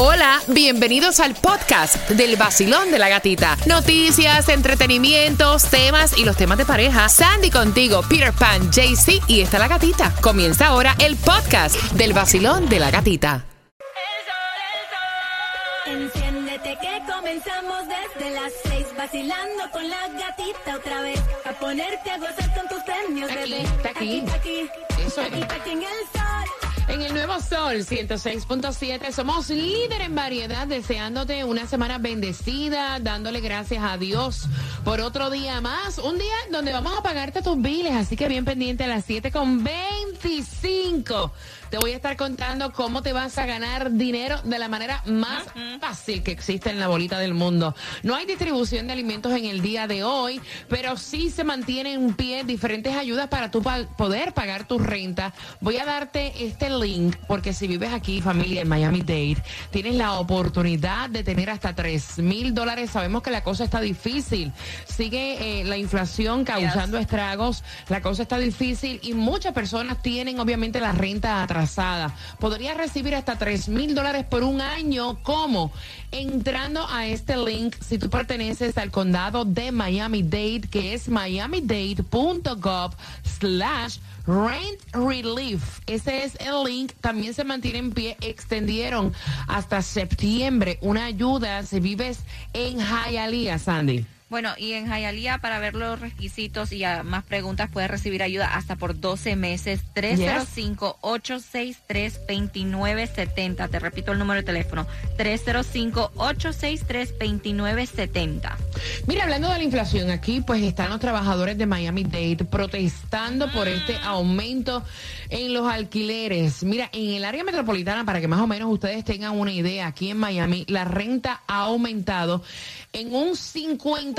Hola, bienvenidos al podcast del vacilón de la gatita. Noticias, entretenimientos, temas y los temas de pareja. Sandy contigo, Peter Pan, JC y está la gatita. Comienza ahora el podcast del vacilón de la gatita. Enciéndete que comenzamos desde las seis vacilando con la gatita otra vez a ponerte a gozar con tus premios, bebé. aquí. aquí, aquí, aquí en el sol. En el Nuevo Sol 106.7 somos líder en variedad, deseándote una semana bendecida, dándole gracias a Dios por otro día más, un día donde vamos a pagarte tus biles, así que bien pendiente a las 7.25. Te voy a estar contando cómo te vas a ganar dinero de la manera más fácil que existe en la bolita del mundo. No hay distribución de alimentos en el día de hoy, pero sí se mantienen en pie diferentes ayudas para tú pa- poder pagar tu renta. Voy a darte este link porque si vives aquí, familia, en Miami Dade, tienes la oportunidad de tener hasta 3 mil dólares. Sabemos que la cosa está difícil. Sigue eh, la inflación causando estragos. La cosa está difícil y muchas personas tienen obviamente la renta atrasada. Podrías recibir hasta 3 mil dólares por un año. ¿Cómo? Entrando a este link, si tú perteneces al condado de Miami-Dade, que es miamidade.gov slash rent relief. Ese es el link. También se mantiene en pie. Extendieron hasta septiembre una ayuda si vives en Hialeah, Sandy. Bueno, y en Hialeah, para ver los requisitos y a más preguntas, puedes recibir ayuda hasta por 12 meses. 305-863-2970. Te repito el número de teléfono. 305-863-2970. Mira, hablando de la inflación, aquí pues están los trabajadores de Miami Dade protestando por este aumento en los alquileres. Mira, en el área metropolitana, para que más o menos ustedes tengan una idea, aquí en Miami la renta ha aumentado en un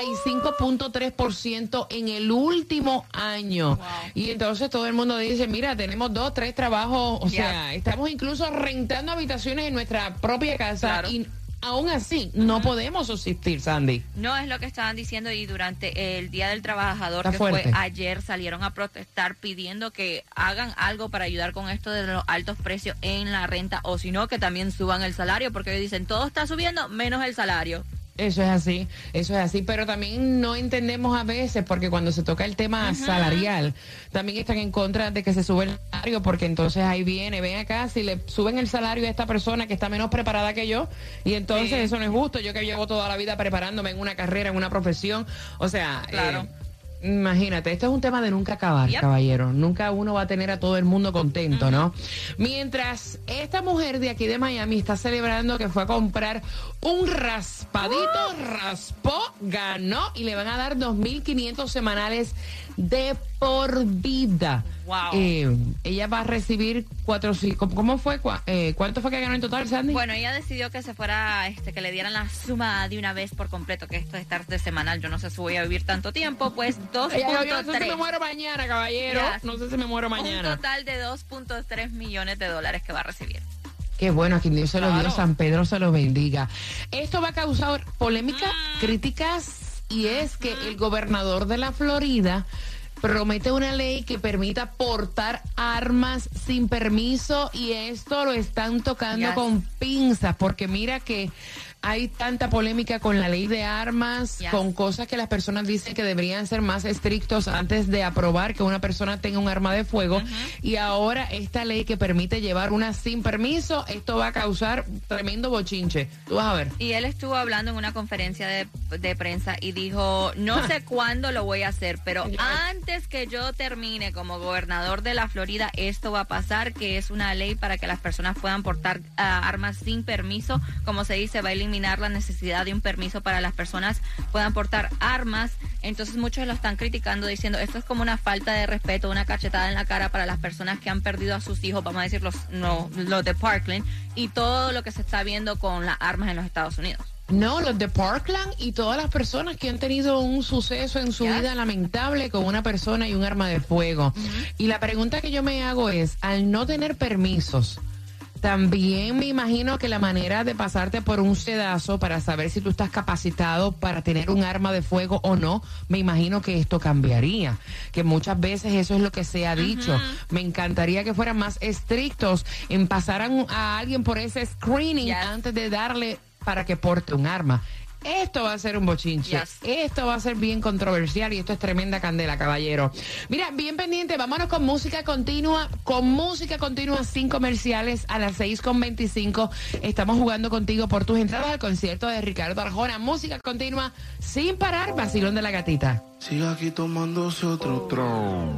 55.3% en el último año. Y entonces todo el mundo dice, mira, tenemos dos, tres trabajos, o sea, estamos incluso rentando habitaciones en nuestra propia casa Claro. y aún así no podemos subsistir, Sandy. No es lo que estaban diciendo y durante el Día del Trabajador, Está que fuerte. fue ayer, salieron a protestar pidiendo que hagan algo para ayudar con esto de los altos precios en la renta o si no, que también suban el salario porque ellos dicen todo está subiendo menos el salario. Eso es así, eso es así, pero también no entendemos a veces, porque cuando se toca el tema salarial, también están en contra de que se sube el salario, porque entonces ahí viene, ven acá, si le suben el salario a esta persona que está menos preparada que yo, y entonces Sí. eso no es justo, yo que llevo toda la vida preparándome en una carrera, en una profesión, o sea, Claro. eh, Imagínate, esto es un tema de nunca acabar, Yep. caballero. Nunca uno va a tener a todo el mundo contento, ¿no? Mientras esta mujer de aquí de Miami está celebrando que fue a comprar un raspadito, raspó, ganó y le van a dar 2.500 semanales de por vida. Wow. Eh, ella va a recibir cuatro, ¿cómo- ¿cómo fue? Eh, ¿Cuánto fue que ganó en total, Sandy? Bueno, ella decidió que se fuera, este, que le dieran la suma de una vez por completo, que esto de estar de semanal, yo no sé si voy a vivir tanto tiempo, pues Ella dijo, yo no sé si me 2.3. muero mañana, caballero. Yes. No sé si me muero Un mañana. total de 2.3 millones de dólares que va a recibir. Qué bueno, a quien Dios se lo dio, Claro. San Pedro se lo bendiga. Esto va a causar polémica, Mm. críticas, y es que el gobernador de la Florida promete una ley que permita portar armas sin permiso y esto lo están tocando Yes. con pinzas porque mira que hay tanta polémica con la ley de armas, con cosas que las personas dicen que deberían ser más estrictos antes de aprobar que una persona tenga un arma de fuego. Y ahora esta ley que permite llevar una sin permiso, esto va a causar tremendo bochinche. Tú vas a ver. Y él estuvo hablando en una conferencia de, de prensa y dijo, no sé cuándo lo voy a hacer, pero antes que yo termine como gobernador de la Florida, esto va a pasar, que es una ley para que las personas puedan portar ah, armas sin permiso. Como se dice, va a eliminar la necesidad de un permiso para las personas puedan portar armas. Entonces muchos lo están criticando diciendo, esto es como una falta de respeto, una cachetada en la cara para las personas que han perdido a sus hijos, vamos a decir los, no, los de Parkland, y todo lo que se está viendo con las armas en los Estados Unidos. No, los de Parkland y todas las personas que han tenido un suceso en su vida lamentable con una persona y un arma de fuego. Y la pregunta que yo me hago es, al no tener permisos, También me imagino que la manera de pasarte por un sedazo para saber si tú estás capacitado para tener un arma de fuego o no, me imagino que esto cambiaría. Que muchas veces eso es lo que se ha dicho. Me encantaría que fueran más estrictos en pasar a, alguien por ese screening antes de darle para que porte un arma. Esto va a ser un bochinche. Esto va a ser bien controversial y esto es tremenda candela, caballero. Mira, bien pendiente, vámonos con música continua, con música continua sin comerciales a las 6.25. Estamos jugando contigo por tus entradas al concierto de Ricardo Arjona. Música continua sin parar, vacilón de la gatita. Sigue aquí tomándose otro tron.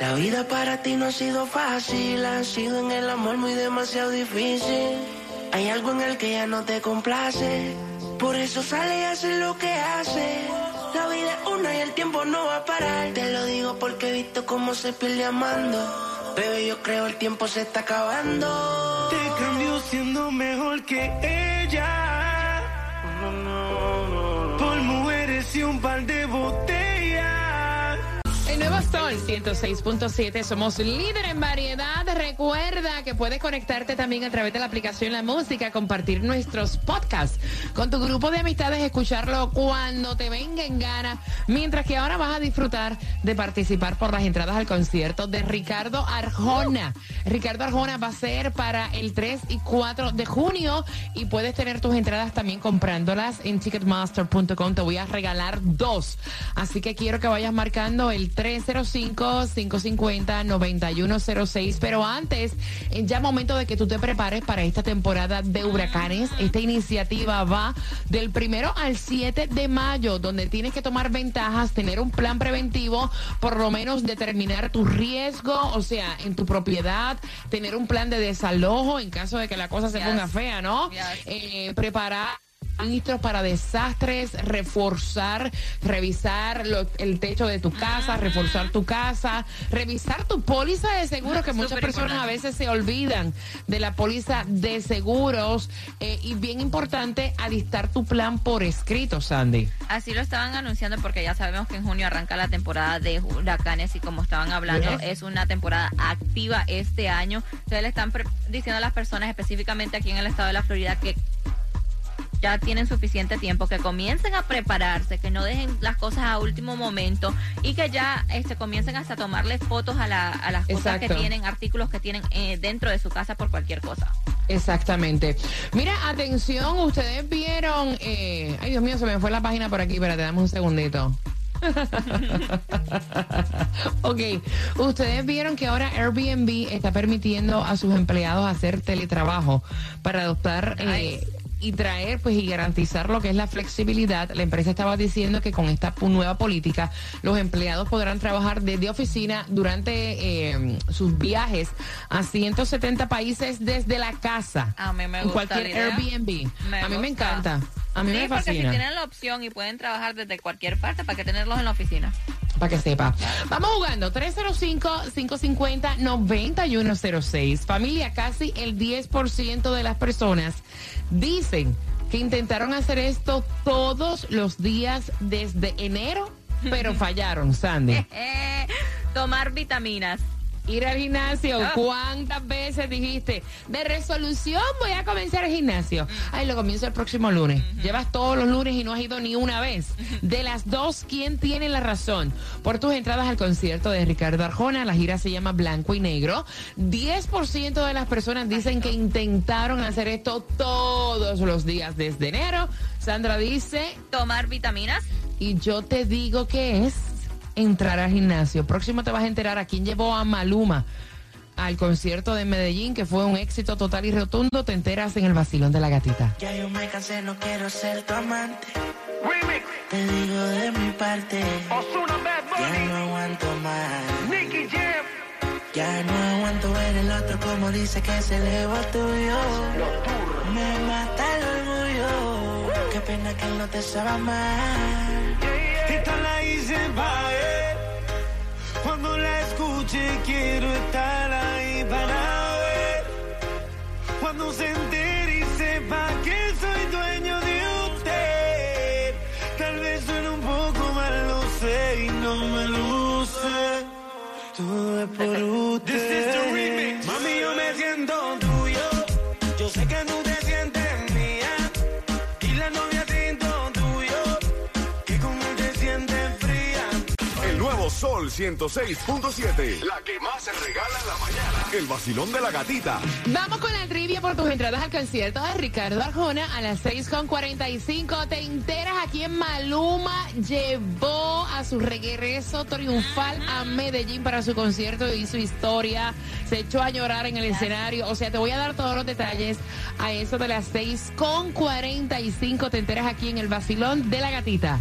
La vida para ti no ha sido fácil, ha sido en el amor muy demasiado difícil. Hay algo en el que ya no te complace. Por eso sale y hace lo que hace. La vida es una y el tiempo no va a parar. Te lo digo porque he visto cómo se pierde amando. Bebé, yo creo el tiempo se está acabando. Te cambio siendo mejor que ella. Por mujeres y un Sol 106.7, somos líder en variedad. Recuerda que puedes conectarte también a través de la aplicación La Música, compartir nuestros podcasts con tu grupo de amistades, escucharlo cuando te venga en gana. Mientras que ahora vas a disfrutar de participar por las entradas al concierto de Ricardo Arjona. Ricardo Arjona va a ser para el 3 y 4 de junio y puedes tener tus entradas también comprándolas en ticketmaster.com. Te voy a regalar dos. Así que quiero que vayas marcando el 3 305-550-9106. Pero antes, ya momento de que tú te prepares para esta temporada de huracanes. Esta iniciativa va del primero al 7 de mayo, donde tienes que tomar ventajas, tener un plan preventivo, por lo menos determinar tu riesgo, o sea, en tu propiedad, tener un plan de desalojo en caso de que la cosa se ponga fea, ¿no? Eh, preparar ministros para desastres, reforzar, revisar el techo de tu casa, reforzar tu casa, revisar tu póliza de seguros, que muchas personas a veces se olvidan de la póliza de seguros. Eh, y bien importante, alistar tu plan por escrito, Sandy. Así lo estaban anunciando porque ya sabemos que en junio arranca la temporada de huracanes y como estaban hablando, es una temporada activa este año. Ustedes le están diciendo a las personas, específicamente aquí en el estado de la Florida, que ya tienen suficiente tiempo, que comiencen a prepararse, que no dejen las cosas a último momento y que ya este, comiencen hasta a tomarle fotos a, las cosas que tienen, artículos que tienen eh, dentro de su casa por cualquier cosa. Exactamente. Mira, atención, ustedes vieron, eh, ay Dios mío, se me fue la página por aquí, pero te damos un segundito. ok, ustedes vieron que ahora Airbnb está permitiendo a sus empleados hacer teletrabajo para adoptar eh, y traer pues y garantizar lo que es la flexibilidad. La empresa estaba diciendo que con esta nueva política los empleados podrán trabajar desde oficina durante eh, sus viajes a 170 países desde la casa. A mí me gusta. En cualquier Airbnb. a mí me encanta. A mí me fascina. Porque si tienen la opción y pueden trabajar desde cualquier parte, ¿para qué tenerlos en la oficina? Para que sepa. Vamos jugando. 305-550-9106. Familia, casi el 10% de las personas dicen que intentaron hacer esto todos los días desde enero, pero fallaron, Sandy. Tomar vitaminas ir al gimnasio. Ah. ¿Cuántas veces dijiste, de resolución voy a comenzar el gimnasio? Ay, lo comienzo el próximo lunes. Llevas todos los lunes y no has ido ni una vez. De las dos, ¿quién tiene la razón? Por tus entradas al concierto de Ricardo Arjona, la gira se llama Blanco y Negro. 10% de las personas dicen que intentaron hacer esto todos los días desde enero. Sandra dice... Tomar vitaminas. Y yo te digo que es entrar al gimnasio. Próximo te vas a enterar a quién llevó a Maluma al concierto de Medellín, que fue un éxito total y rotundo. Te enteras en el vacilón de la gatita. Ya yo me cansé, no quiero ser tu amante. Te digo de mi parte. Ya no aguanto más. Nicky Jam. Ya no aguanto ver el otro como dice que se le va tuyo. Me mata el orgullo. Qué pena que no te sabe mal. La hice para él. Cuando la escuche quiero estar ahí para ver. Cuando se entere y sepa que soy dueño de usted. Tal vez suene un poco mal, lo sé y no me luce. Todo es por usted. Sol 106.7. La que más se regala en la mañana. El vacilón de la gatita. Vamos con la trivia por tus entradas al concierto de Ricardo Arjona a las 6.45. Te enteras aquí en Maluma llevó a su regreso triunfal a Medellín para su concierto y su historia. Se echó a llorar en el escenario. O sea, te voy a dar todos los detalles a eso de las 6.45. Te enteras aquí en el vacilón de la gatita.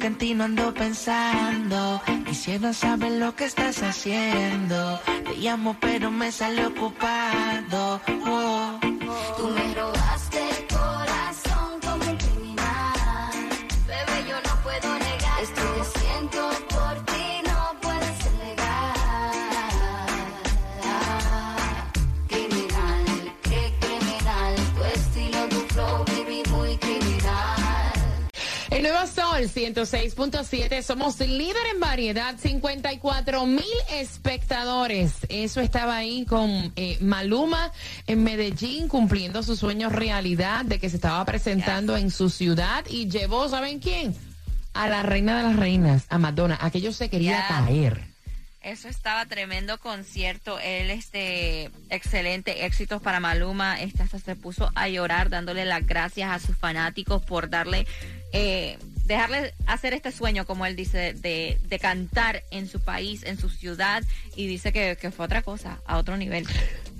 Que en ti no ando pensando. Quisiera saber lo que estás haciendo. Te llamo pero me sale ocupado. Oh. El nuevo Sol 106.7, somos líder en variedad, 54 mil espectadores. Eso estaba ahí con eh, Maluma en Medellín cumpliendo su sueño realidad de que se estaba presentando en su ciudad y llevó, ¿saben quién? A la reina de las reinas, a Madonna. Aquello se quería caer. Eso estaba tremendo concierto. Él, este, excelente éxitos para Maluma. Este hasta se puso a llorar dándole las gracias a sus fanáticos por darle, eh, dejarle hacer este sueño, como él dice, de, de cantar en su país, en su ciudad. Y dice que, que fue otra cosa, a otro nivel.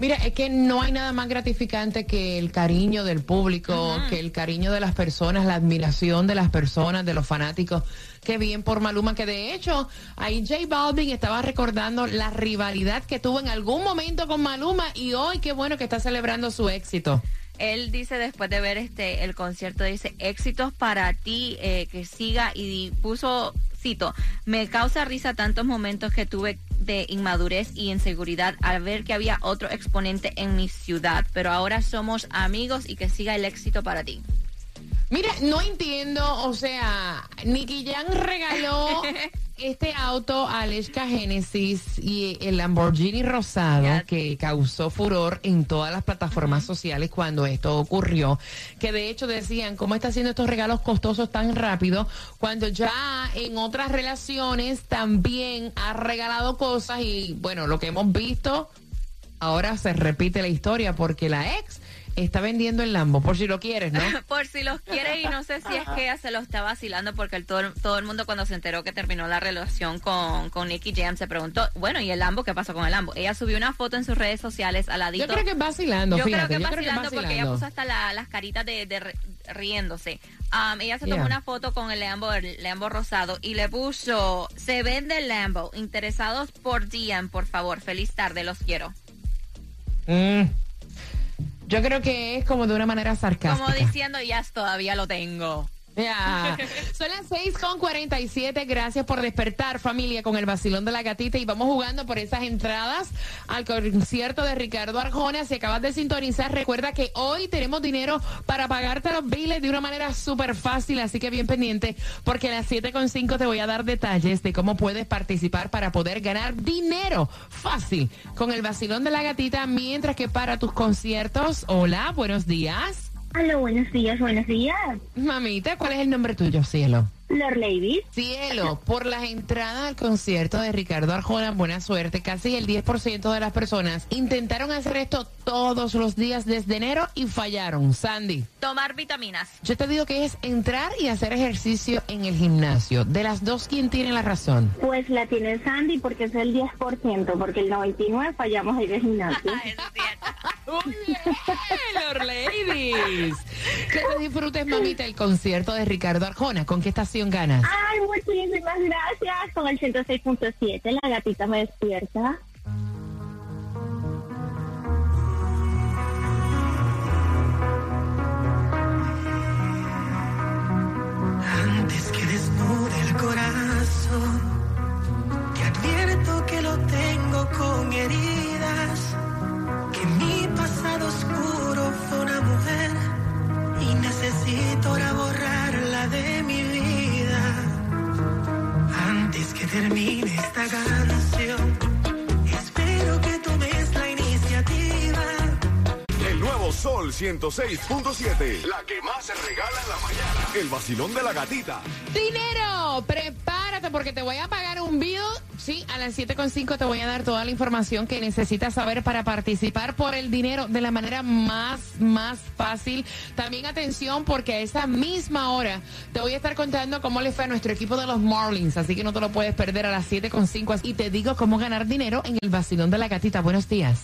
Mira, es que no hay nada más gratificante que el cariño del público, que el cariño de las personas, la admiración de las personas, de los fanáticos. Qué bien por Maluma, que de hecho ahí J Balvin estaba recordando la rivalidad que tuvo en algún momento con Maluma y hoy qué bueno que está celebrando su éxito. Él dice después de ver este el concierto, dice, éxitos para ti, eh, que siga y puso, cito, me causa risa tantos momentos que tuve de inmadurez y inseguridad al ver que había otro exponente en mi ciudad, pero ahora somos amigos y que siga el éxito para ti. Mira, no entiendo, o sea, Nicky Jam regaló este auto a Aleshka Genesis y el Lamborghini rosado que causó furor en todas las plataformas sociales cuando esto ocurrió, que de hecho decían, ¿cómo está haciendo estos regalos costosos tan rápido? Cuando ya en otras relaciones también ha regalado cosas y bueno, lo que hemos visto, ahora se repite la historia porque la ex está vendiendo el Lambo, por si lo quieres, ¿no? Por si los quiere y no sé si es que ella se lo está vacilando porque el, todo, todo el mundo cuando se enteró que terminó la relación con, con Nicky Jam se preguntó, bueno, ¿y el Lambo? ¿Qué pasó con el Lambo? Ella subió una foto en sus redes sociales al ladito. Yo creo que es vacilando, Yo fíjate. creo que yo vacilando creo que es porque ella puso hasta la- las caritas de, de ri- riéndose. Um, ella se tomó Yeah. una foto con el Lambo, el Lambo rosado y le puso, se vende el Lambo, interesados por DM, por favor, feliz tarde, los quiero. Mm. Yo creo que es como de una manera sarcástica. Como diciendo, ya todavía lo tengo. Ya. Son las 6 con 47. Gracias por despertar, familia, con el vacilón de la gatita. Y vamos jugando por esas entradas al concierto de Ricardo Arjona. Si acabas de sintonizar, recuerda que hoy tenemos dinero para pagarte los biles de una manera súper fácil. Así que bien pendiente, porque a las 7 con 5 te voy a dar detalles de cómo puedes participar para poder ganar dinero fácil con el vacilón de la gatita. Mientras que para tus conciertos, hola, buenos días. Hola, buenos días, buenos días. Mamita, ¿cuál es el nombre tuyo, cielo? Lord Ladies. Cielo, por las entradas al concierto de Ricardo Arjona, buena suerte. Casi el 10% de las personas intentaron hacer esto todos los días desde enero y fallaron. Sandy, Tomar vitaminas. yo te digo que es entrar y hacer ejercicio en el gimnasio. De las dos, ¿quién tiene la razón? Pues la tiene Sandy porque es el 10%, porque el 99% fallamos ahí de gimnasio. Es cierto. Muy bien, Lord Ladies. Que te disfrutes, mamita, el concierto de Ricardo Arjona. ¿Con qué estación ganas? Ay, muchísimas gracias. Con el 106.7, la gatita me despierta. Sol 106.7. La que más se regala en la mañana. El vacilón de la gatita. Dinero, prepárate porque te voy a pagar un bill. Sí, a las 7.5 te voy a dar toda la información que necesitas saber para participar por el dinero de la manera más, más fácil. También atención porque a esa misma hora te voy a estar contando cómo le fue a nuestro equipo de los Marlins. Así que no te lo puedes perder a las 7.5 y te digo cómo ganar dinero en el vacilón de la gatita. Buenos días.